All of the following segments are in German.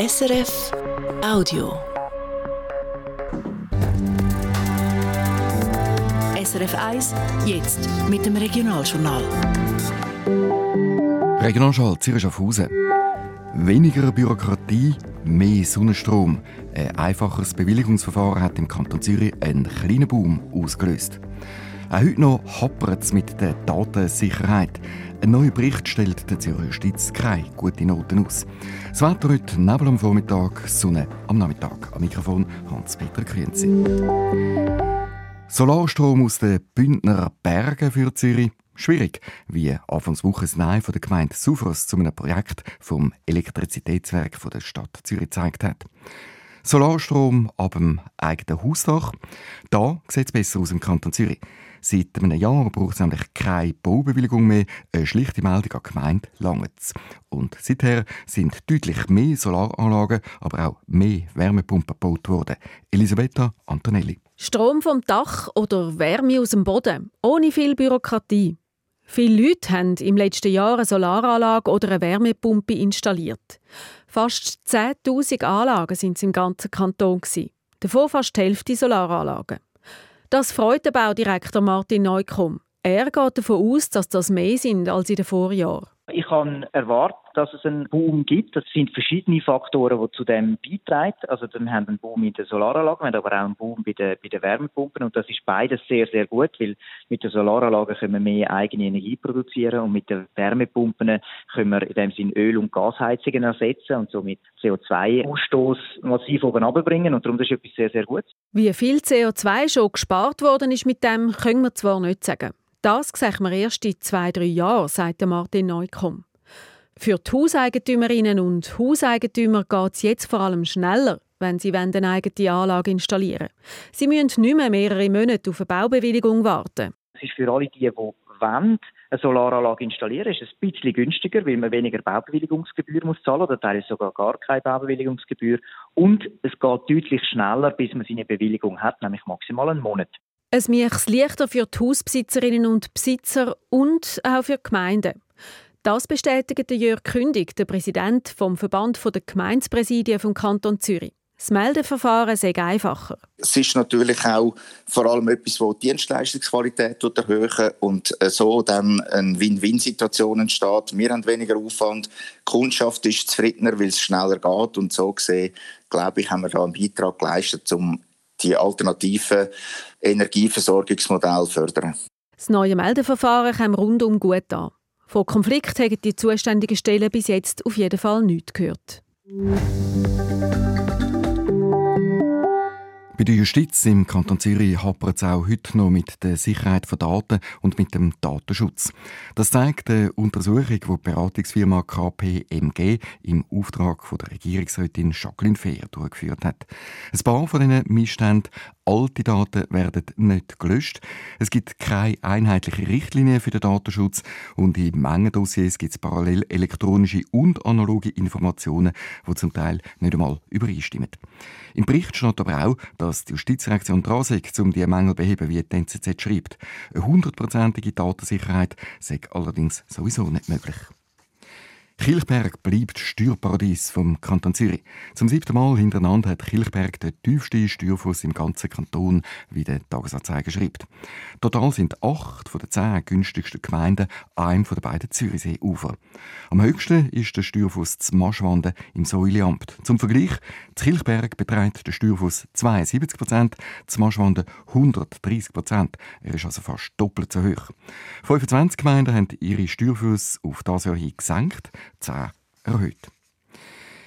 SRF Audio. SRF 1, jetzt mit dem Regionaljournal. Regionalschall Zürich Schaffhausen. Weniger Bürokratie, mehr Sonnenstrom. Ein einfacheres Bewilligungsverfahren hat im Kanton Zürich einen kleinen Boom ausgelöst. Auch heute noch hapert es mit der Datensicherheit. Ein neuer Bericht stellt der Zürcher Justiz keine gute Noten aus. Das Wetter heute Nebel am Vormittag, Sonne am Nachmittag. Am Mikrofon Hans-Peter Krienzi. Solarstrom aus den Bündner Bergen für Zürich. Schwierig, wie Anfangswoche das Nein von der Gemeinde Sufros zu einem Projekt vom Elektrizitätswerk der Stadt Zürich gezeigt hat. Solarstrom ab dem eigenen Hausdach. Da sieht es besser aus im Kanton Zürich. Seit einem Jahr braucht es nämlich keine Baubewilligung mehr. Eine schlichte Meldung an die Gemeinde langt Und seither sind deutlich mehr Solaranlagen, aber auch mehr Wärmepumpen gebaut worden. Elisabetta Antonelli. Strom vom Dach oder Wärme aus dem Boden. Ohne viel Bürokratie. Viele Leute haben im letzten Jahr eine Solaranlage oder eine Wärmepumpe installiert. Fast 10.000 Anlagen sind es im ganzen Kanton. Davon fast die Hälfte Solaranlagen. Das freut der Baudirektor Martin Neukomm. Er geht davon aus, dass das mehr sind als in den Vorjahren. Ich habe erwartet, dass es einen Boom gibt. Das sind verschiedene Faktoren, die zu dem beitragen. Also wir haben einen Boom in der Solaranlage, wir haben aber auch einen Boom bei den, bei den Wärmepumpen und das ist beides sehr, sehr gut, weil mit der Solaranlage können wir mehr eigene Energie produzieren und mit den Wärmepumpen können wir in dem Sinne Öl- und Gasheizungen ersetzen und somit CO2-Ausstoß massiv oben runterbringen und darum das ist etwas sehr, sehr gut. Wie viel CO2 schon gespart worden ist mit dem, können wir zwar nicht sagen. Das sehen wir erst in zwei, drei Jahren, sagt Martin Neukomm. Für die Hauseigentümerinnen und Hauseigentümer geht es jetzt vor allem schneller, wenn sie eine eigene Anlage installieren Sie müssen nicht mehr mehrere Monate auf eine Baubewilligung warten. Es ist für alle die, die wollen, eine Solaranlage installieren, ist es ein bisschen günstiger, weil man weniger Baubewilligungsgebühr muss zahlen oder teilweise sogar gar keine Baubewilligungsgebühr. Und es geht deutlich schneller, bis man seine Bewilligung hat, nämlich maximal einen Monat. Es macht leichter für die Hausbesitzerinnen und Besitzer und auch für die Gemeinden. Das bestätigt Jörg Kündig, der Präsident vom Verband der Gemeindepräsidien vom Kanton Zürich. Das Meldeverfahren sei einfacher. Es ist natürlich auch vor allem etwas, das die Dienstleistungsqualität erhöhen und so dann eine Win-Win-Situation entsteht. Wir haben weniger Aufwand, die Kundschaft ist zufriedener, weil es schneller geht und so gesehen, glaube ich, haben wir da einen Beitrag geleistet, um die alternativen Energieversorgungsmodelle fördern. Das neue Meldeverfahren kam rundum gut an. Von Konflikt haben die zuständigen Stellen bis jetzt auf jeden Fall nichts gehört. Bei der Justiz im Kanton Zürich hapert es auch heute noch mit der Sicherheit von Daten und mit dem Datenschutz. Das zeigt eine Untersuchung, die die Beratungsfirma KPMG im Auftrag von der Regierungsrätin Jacqueline Fehr durchgeführt hat. Ein paar von diesen Missständen Alte Daten werden nicht gelöscht. Es gibt keine einheitliche Richtlinie für den Datenschutz und in Mengendossiers gibt es parallel elektronische und analoge Informationen, die zum Teil nicht einmal übereinstimmen. Im Bericht steht aber auch, dass die Justizreaktion dran ist, um diese Mängel zu beheben, wie die NZZ schreibt. Eine hundertprozentige Datensicherheit sei allerdings sowieso nicht möglich. Kilchberg bleibt Steuerparadies vom Kanton Zürich. Zum siebten Mal hintereinander hat Kilchberg den tiefsten Steuerfuss im ganzen Kanton, wie der Tagesanzeiger schreibt. Total sind acht von den zehn günstigsten Gemeinden einem von den beiden Zürichseeufer. Am höchsten ist der Steuerfuss zu Maschwanden im Säuliamt. Zum Vergleich, zu Kilchberg beträgt der Steuerfuss 72 Prozent, zu Maschwanden 130 Prozent. Er ist also fast doppelt so hoch. 25 Gemeinden haben ihre Steuerfuss auf das Jahr hin gesenkt. 10 erhöht.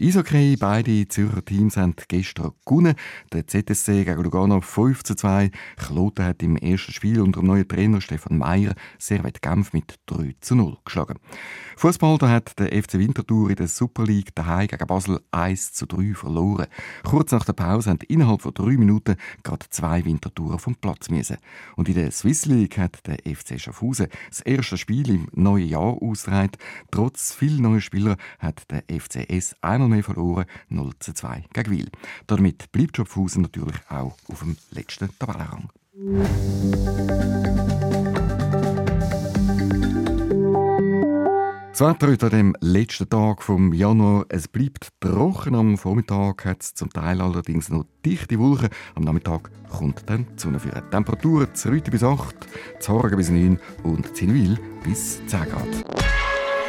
Eishockey, beide Zürcher Teams haben gestern gewonnen. Der ZSC gegen Lugano 5 zu 2. Kloten hat im ersten Spiel unter dem neuen Trainer Stefan Meyer Servet Genf mit 3 zu 0 geschlagen. Fußball hat der FC Winterthur in der Super League daheim gegen Basel 1 zu 3 verloren. Kurz nach der Pause haben innerhalb von drei Minuten gerade zwei Winterthurer vom Platz müssen. Und in der Swiss League hat der FC Schaffhausen das erste Spiel im neuen Jahr ausgetragen. Trotz viel neuer Spieler hat der FCS einmal mehr verloren, 0 zu 2 gegen Wil. Damit bleibt Schaffhausen natürlich auch auf dem letzten Tabellenrang. Das Wetter heute an dem letzten Tag vom Januar. Es bleibt trocken. Am Vormittag hat es zum Teil allerdings noch dichte Wolken. Am Nachmittag kommt dann die Sonne für Temperaturen zu Rüti bis 8, zu Horgen bis 9 und Zinwil bis 10 Grad.